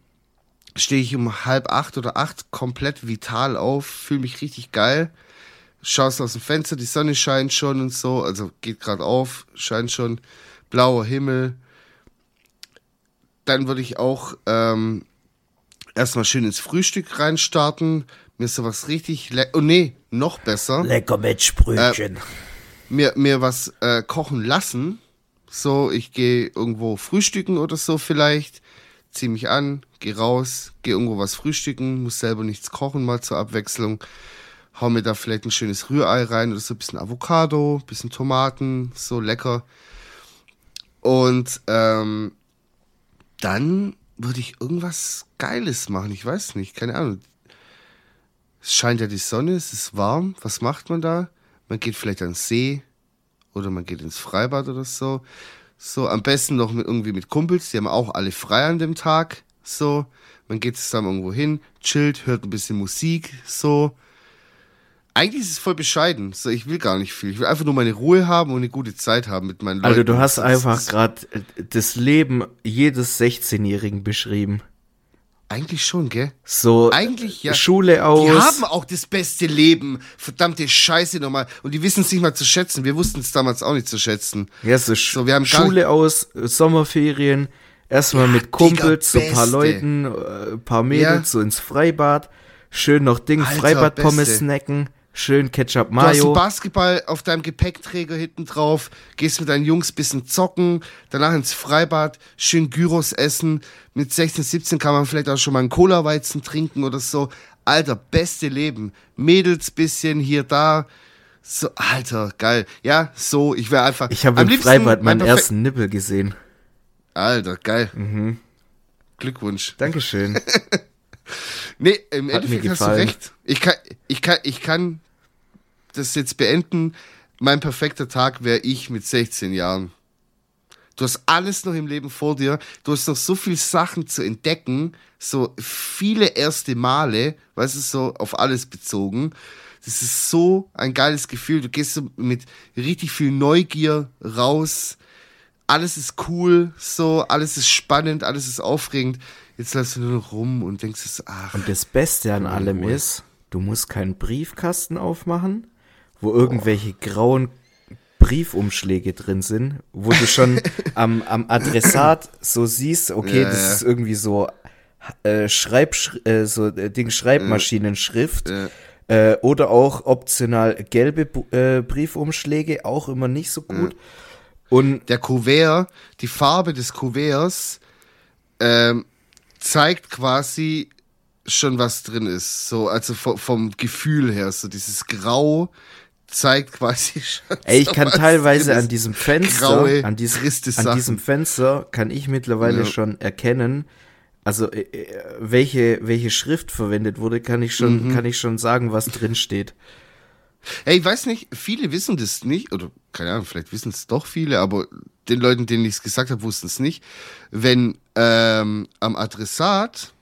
stehe ich um halb acht oder acht komplett vital auf, fühle mich richtig geil. Schaust aus dem Fenster, die Sonne scheint schon und so, also geht gerade auf, scheint schon, blauer Himmel. Dann würde ich auch ähm, erstmal schön ins Frühstück reinstarten, mir sowas richtig, le oh nee, noch besser Lecker Matchbrötchen. mir, mir was äh, kochen lassen. So, ich gehe irgendwo frühstücken oder so vielleicht, zieh mich an, geh raus, geh irgendwo was frühstücken, muss selber nichts kochen, mal zur Abwechslung. Hau mir da vielleicht ein schönes Rührei rein oder so ein bisschen Avocado, bisschen Tomaten, so lecker. Und ähm, dann würde ich irgendwas Geiles machen, ich weiß nicht, keine Ahnung. Es scheint ja die Sonne, es ist warm, was macht man da? Man geht vielleicht an den See oder man geht ins Freibad oder so. So, am besten noch mit, irgendwie mit Kumpels, die haben auch alle frei an dem Tag. So, man geht zusammen irgendwo hin, chillt, hört ein bisschen Musik, so. Eigentlich ist es voll bescheiden. So, ich will gar nicht viel. Ich will einfach nur meine Ruhe haben und eine gute Zeit haben mit meinen Leuten. Also du hast einfach gerade das Leben jedes 16-Jährigen beschrieben. Eigentlich schon, gell? So Eigentlich, ja. Schule aus. Die haben auch das beste Leben. Verdammte Scheiße nochmal. Und die wissen es nicht mal zu schätzen. Wir wussten es damals auch nicht zu schätzen. ja, so, So, wir haben Schule aus, äh, Sommerferien, erstmal Ja, mit Kumpels, so ein paar. Leuten, äh, paar Mädels, Ja. so ins Freibad. Schön noch Ding, Freibad-Pommes snacken. Schön Ketchup Du hast einen Mayo. Basketball auf deinem Gepäckträger hinten drauf, gehst mit deinen Jungs bisschen zocken, danach ins Freibad, schön Gyros essen. Mit 16, 17 kann man vielleicht auch schon mal einen Cola-Weizen trinken oder so. Alter, beste Leben. Mädels bisschen hier, da. So, Alter, geil. Ja, so, ich wäre einfach. Ich habe im liebsten Freibad mein meinen ersten Nippel gesehen. Alter, geil. Glückwunsch. Dankeschön. Nee, im Hat Endeffekt hast du recht. Ich kann, ich kann, ich kann das jetzt beenden. Mein perfekter Tag wäre ich mit 16 Jahren. Du hast alles noch im Leben vor dir. Du hast noch so viel Sachen zu entdecken. So viele erste Male, weißt du, so auf alles bezogen. Das ist so ein geiles Gefühl. Du gehst so mit richtig viel Neugier raus. Alles ist cool, so, alles ist spannend, alles ist aufregend. Jetzt läufst du nur noch rum und denkst, ach, Und das Beste an allem ist, du musst keinen Briefkasten aufmachen, wo irgendwelche grauen Briefumschläge drin sind, wo du schon am, am Adressat so siehst, okay, Ja, das ja. ist irgendwie so äh, Schreib, äh, so äh, Ding Schreibmaschinenschrift. Ja. Äh, oder auch optional gelbe äh, Briefumschläge, auch immer nicht so gut. Und der Kuvert, die Farbe des Kuverts ähm, zeigt quasi schon, was drin ist. So, also vom, vom Gefühl her, so dieses Grau zeigt quasi schon. Ey, ich kann teilweise an diesem Fenster, an, diesem, triste an diesem Fenster kann ich mittlerweile Ja. schon erkennen, also äh, äh, welche, welche Schrift verwendet wurde, kann ich schon, Mhm. kann ich schon sagen, was drin steht. Ey, ich weiß nicht, viele wissen das nicht, oder keine Ahnung, vielleicht wissen es doch viele, aber den Leuten, denen ich es gesagt habe, wussten es nicht. Wenn ähm, am Adressat,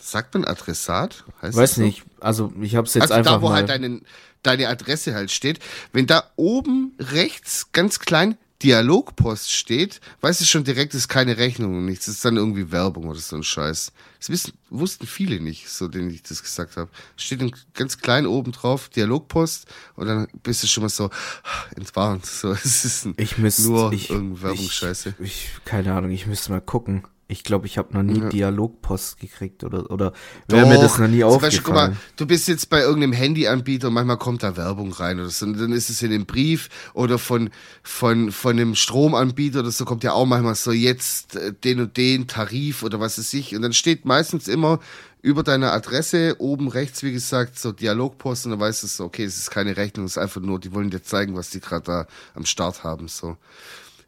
sagt man Adressat? Heißt Weiß so? nicht, also ich habe es jetzt also einfach da, wo mal. halt deine, deine Adresse halt steht. Wenn da oben rechts ganz klein Dialogpost steht, weißt du schon direkt, ist keine Rechnung und nichts. Das ist dann irgendwie Werbung oder so ein Scheiß. Das wissen, wussten viele nicht, so denen ich das gesagt habe. Steht dann ganz klein oben drauf, Dialogpost, und dann bist du schon mal so entwarnt. So, es ist ein, ich müsste nur ich, irgendeine Werbungsscheiße. Ich, ich, keine Ahnung, ich müsste mal gucken. Ich glaube, ich habe noch nie Dialogpost gekriegt oder oder wäre mir das noch nie Zum Beispiel, guck mal, aufgefallen. du bist jetzt bei irgendeinem Handyanbieter und manchmal kommt da Werbung rein oder so. Und dann ist es in dem Brief oder von, von, von einem Stromanbieter oder so kommt ja auch manchmal so jetzt äh, den und den Tarif oder was weiß ich. Und dann steht meistens immer über deiner Adresse oben rechts, wie gesagt, so Dialogpost und dann weißt du so, okay, es ist keine Rechnung, es ist einfach nur, die wollen dir zeigen, was die gerade da am Start haben. So.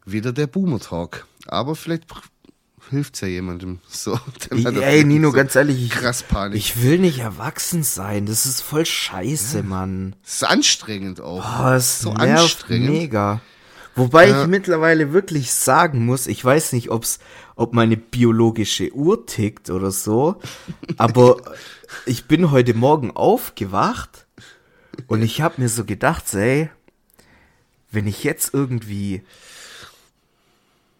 Wieder der Boomer-Talk. Aber vielleicht hilft's ja jemandem. So, Ey, Nino, so ganz ehrlich, ich, krass Panik. ich will nicht erwachsen sein. Das ist voll scheiße, Mann. Das ist anstrengend auch. Oh, es so anstrengend. mega. Wobei Ja. ich mittlerweile wirklich sagen muss, ich weiß nicht, ob's, ob meine biologische Uhr tickt oder so, aber ich bin heute Morgen aufgewacht und ich habe mir so gedacht, ey, wenn ich jetzt irgendwie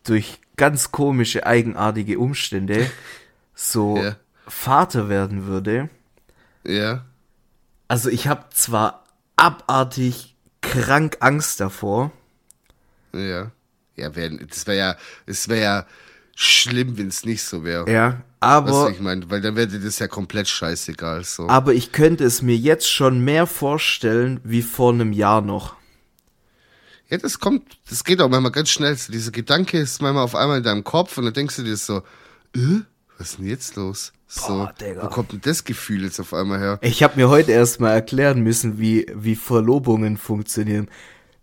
durch ganz komische, eigenartige Umstände so Ja. Vater werden würde, Ja. also ich habe zwar abartig krank Angst davor, Ja. Ja, wär, das wäre ja, es wäre ja schlimm, wenn es nicht so wäre. ja, aber, ich meine, weil dann wäre dir das ja komplett scheißegal. So. aber ich könnte es mir jetzt schon mehr vorstellen wie vor einem Jahr noch. Ja, das kommt, das geht auch manchmal ganz schnell. So, dieser Gedanke ist manchmal auf einmal in deinem Kopf und dann denkst du dir so, äh, was ist denn jetzt los? So, Boah, wo kommt denn das Gefühl jetzt auf einmal her? Ich habe mir heute erst mal erklären müssen, wie, wie Verlobungen funktionieren.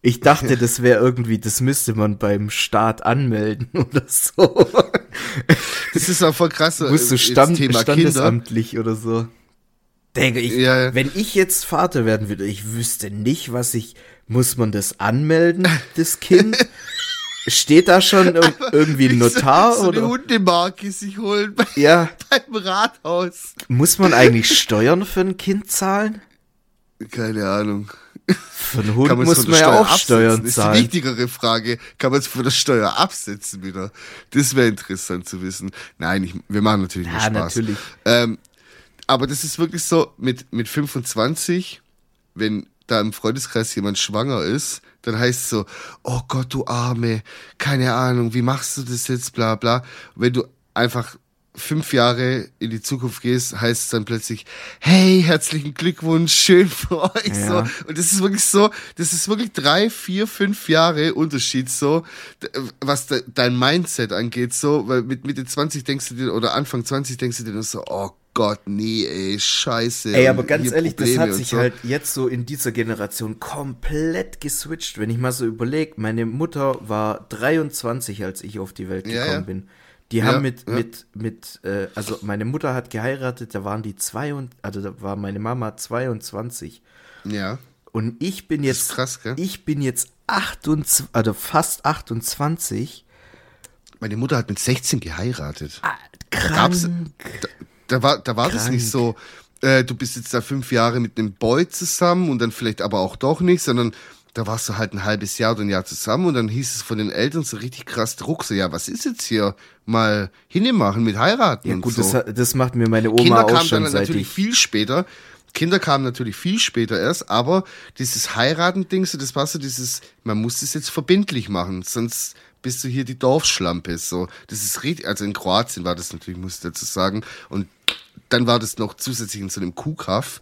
Ich dachte, das wäre irgendwie, das müsste man beim Staat anmelden oder so. Das ist auch voll krass. Musst du äh, jetzt Stand, Thema Kinder. standesamtlich oder so. Denke ich, Ja, ja. wenn ich jetzt Vater werden würde, ich wüsste nicht, was ich Muss man das anmelden, das Kind? Steht da schon ir- irgendwie ein Notar so, so eine oder? Hundemarke sich holen bei, Ja, beim Rathaus. muss man eigentlich Steuern für ein Kind zahlen? Keine Ahnung. Für einen Hund muss man ja auch absetzen? Steuern ist die zahlen. wichtigere Frage. Kann man es von der Steuer absetzen wieder? Das wäre interessant zu wissen. Nein, ich, wir machen natürlich nur Ja, Spaß. natürlich. Ähm, aber das ist wirklich so, mit, mit 25, wenn da im Freundeskreis jemand schwanger ist, dann heißt es so, oh Gott, du Arme, keine Ahnung, wie machst du das jetzt, bla bla. Wenn du einfach fünf Jahre in die Zukunft gehst, heißt es dann plötzlich, hey, herzlichen Glückwunsch, schön für euch. Ja. So. Und das ist wirklich so, das ist wirklich drei, vier, fünf Jahre Unterschied so, was de, dein Mindset angeht, so, weil mit Mitte 20 denkst du dir, oder Anfang 20 denkst du dir nur so, oh Gott, nee, ey, scheiße. Ey, aber ganz ehrlich, das Probleme hat und sich so. halt jetzt so in dieser Generation komplett geswitcht. Wenn ich mal so überlege, meine Mutter war 23, als ich auf die Welt Ja, gekommen ja. bin. Die Ja, haben mit, ja. mit, mit, äh, also meine Mutter hat geheiratet, da waren die zwei und, also da war meine Mama 22. Ja, Und ich bin jetzt, krass, gell? ich bin jetzt 28, also fast 28. Meine Mutter hat mit 16 geheiratet. Ah, gab's- Krank. Da war, da war das nicht so, äh, du bist jetzt da fünf Jahre mit einem Boy zusammen und dann vielleicht aber auch doch nicht, sondern da warst du halt ein halbes Jahr oder ein Jahr zusammen und dann hieß es von den Eltern so richtig krass Druck, so, ja, was ist jetzt hier? Mal hinmachen mit heiraten Ja und gut, so. das, das macht mir meine Oma Kinder auch kamen schon dann natürlich ich viel später. Kinder kamen natürlich viel später erst, aber dieses Heiraten-Ding, so, das war so dieses, man muss das jetzt verbindlich machen, sonst bist du hier die Dorfschlampe, so. Das ist richtig, also in Kroatien war das natürlich, muss ich dazu sagen. Und dann war das noch zusätzlich in so einem Kuhkaff.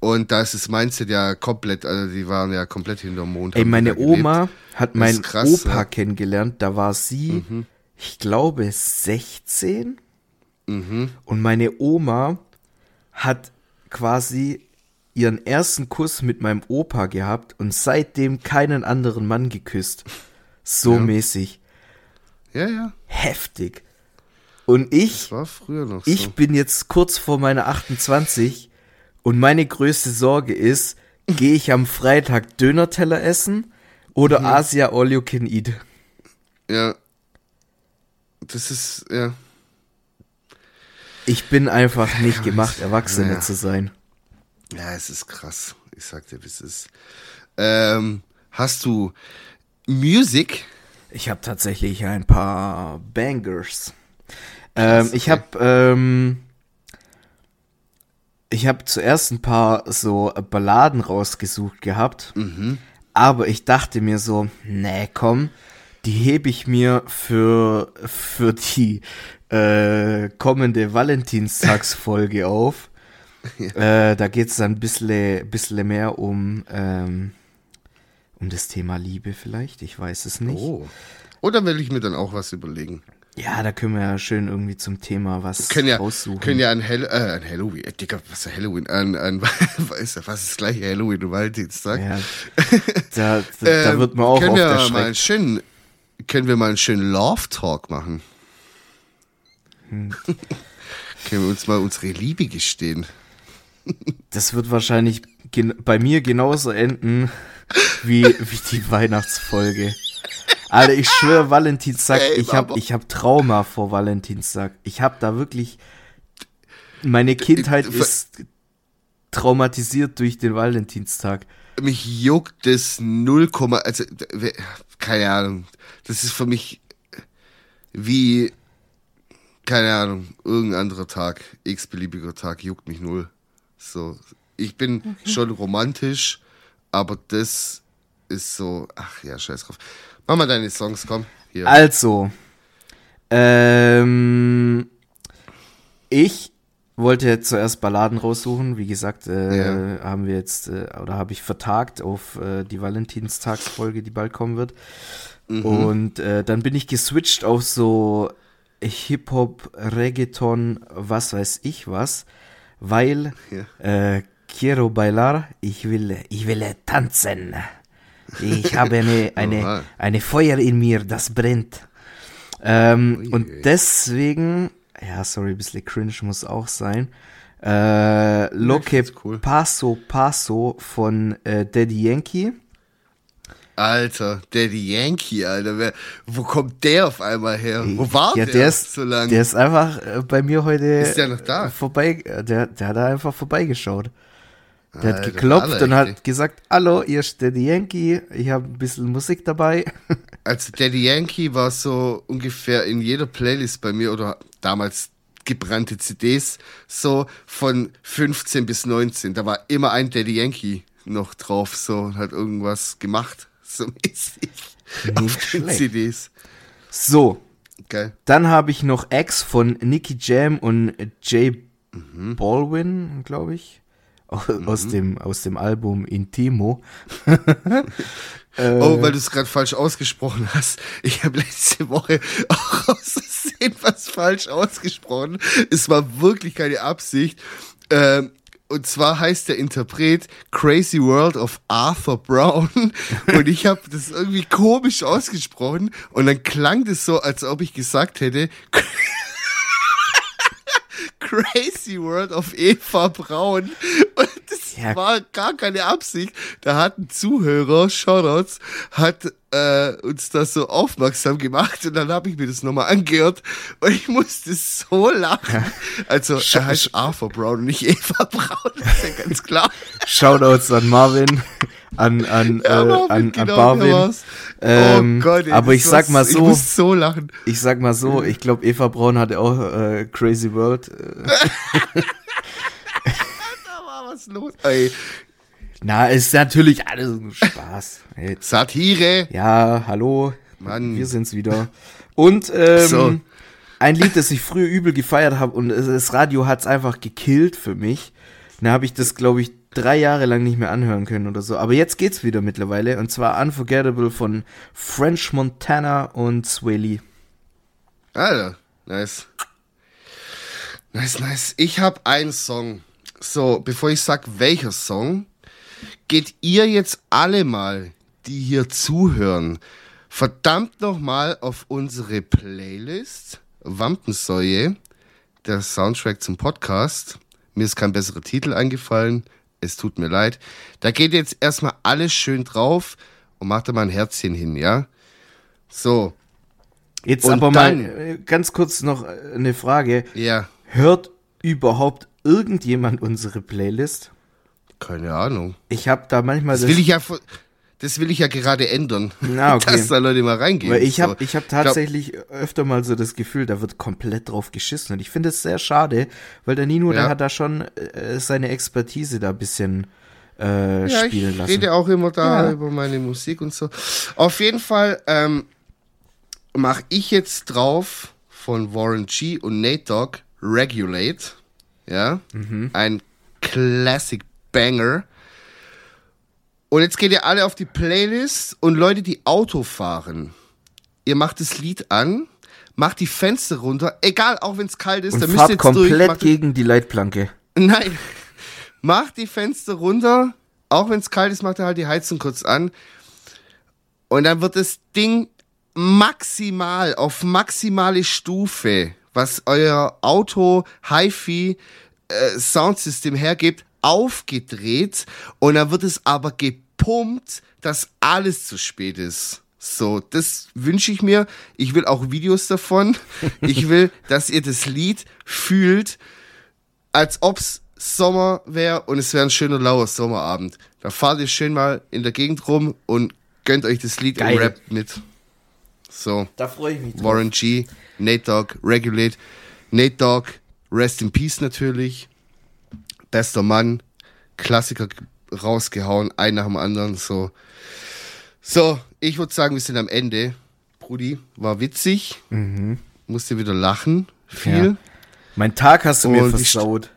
Und da ist das Mindset ja komplett, also die waren ja komplett hinterm Mond. Ey, meine gelebt. Oma hat meinen krass, Opa ja. kennengelernt, da war sie, ich glaube, 16. Mhm. Und meine Oma hat quasi ihren ersten Kuss mit meinem Opa gehabt und seitdem keinen anderen Mann geküsst. So Ja. mäßig. Ja, ja, Heftig. Und ich, noch ich so. bin jetzt kurz vor meiner 28 und meine größte Sorge ist, gehe ich am Freitag Dönerteller essen oder Mhm. Asia All You Can Eat? Ja. Das ist, ja. Ich bin einfach nicht gemacht, Erwachsene ja. zu sein. Ja, es ist krass. Ich sag dir, wie es ist. Ähm, hast du Music? Ich habe tatsächlich ein paar Bangers. Ähm, ich habe ähm, ich habe zuerst ein paar so Balladen rausgesucht gehabt, aber ich dachte mir so, nee, komm, die hebe ich mir für für die äh, kommende Valentinstagsfolge auf. Äh, da geht's dann ein bisschen, bisschen mehr um ähm, um das Thema Liebe vielleicht, ich weiß es nicht. Oh. Oder will ich mir dann auch was überlegen? Ja, da können wir ja schön irgendwie zum Thema was Können ja, raussuchen. können ja an, Hall äh, an Halloween, äh, Digga, was ist Halloween? An, an, was ist das das gleiche Halloween und Valentinstag? ja, da, da, da Ähm, wird man auch können wir mal einen schönen, können wir mal einen schönen Love Talk machen? Hm. können wir uns mal unsere Liebe gestehen? Das wird wahrscheinlich bei mir genauso enden wie, wie die Weihnachtsfolge. Alter, ich schwöre, Valentinstag, Ey, ich hab, aber- ich hab Trauma vor Valentinstag. Ich hab da wirklich, meine Kindheit äh, ist traumatisiert durch den Valentinstag. mich juckt das 0, also keine Ahnung. Das ist für mich wie keine Ahnung, irgendein anderer Tag, x-beliebiger Tag juckt mich null. So, ich bin schon romantisch, aber das ist so, ach ja, scheiß drauf. Mach mal deine Songs, komm. Hier. Also, ähm, ich wollte jetzt zuerst Balladen raussuchen. Wie gesagt, äh, haben wir jetzt, äh, oder habe ich vertagt auf äh, die Valentinstagsfolge, die bald kommen wird. Und äh, dann bin ich geswitcht auf so Hip-Hop, Reggaeton, was weiß ich was, weil äh, Quiero bailar, ich will, ich will tanzen. Ich habe eine, eine, Oha. eine Feuer in mir, das brennt. Ähm, und deswegen, ja, sorry, ein bisschen cringe muss auch sein. Äh, find's cool. Paso Paso von äh, Daddy Yankee. Alter, Daddy Yankee, Alter. Wer, wo kommt der auf einmal her? Wo war ja, der, der ist, so lange? Der ist einfach äh, bei mir heute Ist der noch da? vorbei. äh, Der, der hat da einfach vorbeigeschaut. Der hat geklopft und hat gesagt, hallo, ihr ist Daddy Yankee, ich habe ein bisschen Musik dabei. Also Daddy Yankee war so ungefähr in jeder Playlist bei mir oder damals gebrannte CDs so von 15 bis 19. Da war immer ein Daddy Yankee noch drauf, so und hat irgendwas gemacht, so mäßig auf den. CDs. So, Geil. dann habe ich noch X von Nicky Jam und Jay Mhm. Baldwin, glaube ich. Au- Aus, dem, aus dem Album Intimo. Oh, weil du es gerade falsch ausgesprochen hast. Ich habe letzte Woche auch aus Versehen was falsch ausgesprochen. Es war wirklich keine Absicht. Ähm, und zwar heißt der Interpret Crazy World of Arthur Brown. Und ich habe das irgendwie komisch ausgesprochen. Und dann klang das so, als ob ich gesagt hätte, Crazy World of Eva Braun. Und das Ja. war gar keine Absicht. Da hat ein Zuhörer, Shoutouts, hat äh, uns das so aufmerksam gemacht und dann habe ich mir das nochmal angehört und ich musste so lachen. Also er heißt Arthur Brown und nicht Eva Braun, das ist ja ganz klar. Shoutouts an Marvin, an, an, Ja, äh, Marvin, an, an genau, Barwin. war's. Ähm, oh Gott, ey, aber ich sag mal Ich so, muss so lachen. ich sag mal so, ich glaube, Eva Braun hatte auch äh, Crazy World. Da was los. Ey, na, ist natürlich alles ein Spaß. Hey, Satire. Ja, hallo. Mann. Wir sind's wieder. Und ähm, So. ein Lied, das ich früher übel gefeiert habe und es- das Radio hat's einfach gekillt für mich. Dann habe ich das, glaube ich, drei Jahre lang nicht mehr anhören können oder so. Aber jetzt geht's wieder mittlerweile. Und zwar Unforgettable von French Montana und Sway Lee. Alter, nice. Nice, nice. Ich habe einen Song. So, bevor ich sag, welcher Song, geht ihr jetzt alle mal, die hier zuhören, verdammt nochmal auf unsere Playlist Wampensäue, der Soundtrack zum Podcast. Mir ist kein besserer Titel eingefallen. Es tut mir leid. Da geht jetzt erstmal alles schön drauf und macht da mal ein Herzchen hin, ja? So, Jetzt Und aber dann- mal ganz kurz noch eine Frage. ja. Hört überhaupt irgendjemand unsere Playlist? Keine Ahnung. Ich habe da manchmal Das will ich ja, das will ich ja gerade ändern. Na, okay. Dass da Leute mal reingehen. Weil ich habe ich hab tatsächlich öfter mal so das Gefühl, da wird komplett drauf geschissen. Und ich finde es sehr schade, weil der Nino, der Ja. hat da schon äh, seine Expertise da ein bisschen äh, ja, spielen ich lassen. rede auch immer da Ja. über meine Musik und so. Auf jeden Fall ähm, mache ich jetzt drauf von Warren G und Nate Dogg Regulate. Ja, Mhm. ein Classic Banger. Und jetzt geht ihr alle auf die Playlist und Leute, die Auto fahren, ihr macht das Lied an, macht die Fenster runter, egal, auch wenn es kalt ist, und da müsst ihr jetzt durch. komplett macht- gegen die Leitplanke. Nein. Mach die Fenster runter. Auch wenn es kalt ist, macht er halt die Heizung kurz an. Und dann wird das Ding maximal, auf maximale Stufe, was euer Auto HiFi äh, Soundsystem hergibt, aufgedreht. Und dann wird es aber gepumpt, dass alles zu spät ist. So, das wünsche ich mir. Ich will auch Videos davon. Ich will, dass ihr das Lied fühlt als ob's Sommer wäre und es wäre ein schöner lauer Sommerabend. Da fahrt ihr schön mal in der Gegend rum und gönnt euch das Lied Geil. und rappt mit. So, Da freue ich mich drauf. Warren G, Nate Dogg, Regulate. Nate Dogg, Rest in Peace natürlich. Bester Mann, Klassiker rausgehauen, ein nach dem anderen, so. So, ich würde sagen, wir sind am Ende. Brudi, war witzig. Musste wieder lachen. Viel. Mhm. Ja. Mein Tag hast du mir Und ich versaut.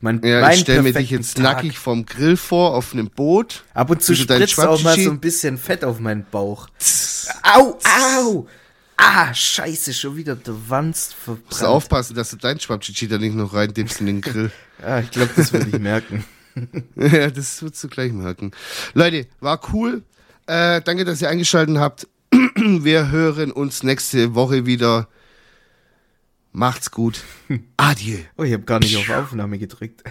Mein, Ja, mein ich stelle mir dich jetzt Tag. nackig vom Grill vor auf einem Boot. Ab und zu spritzt auch mal so ein bisschen Fett auf meinen Bauch. Au, au! Ah, scheiße, schon wieder der Wanst Musst verbrannt. du aufpassen, dass du deinen Schwabschichi da nicht noch reindippst in den Grill. Ja, ich glaube, das würde ich merken. ja, das wirst du gleich merken. Leute, war cool. Äh, danke, dass ihr eingeschaltet habt. Wir hören uns nächste Woche wieder. Macht's gut. Adieu. Oh, ich habe gar nicht auf Aufnahme gedrückt.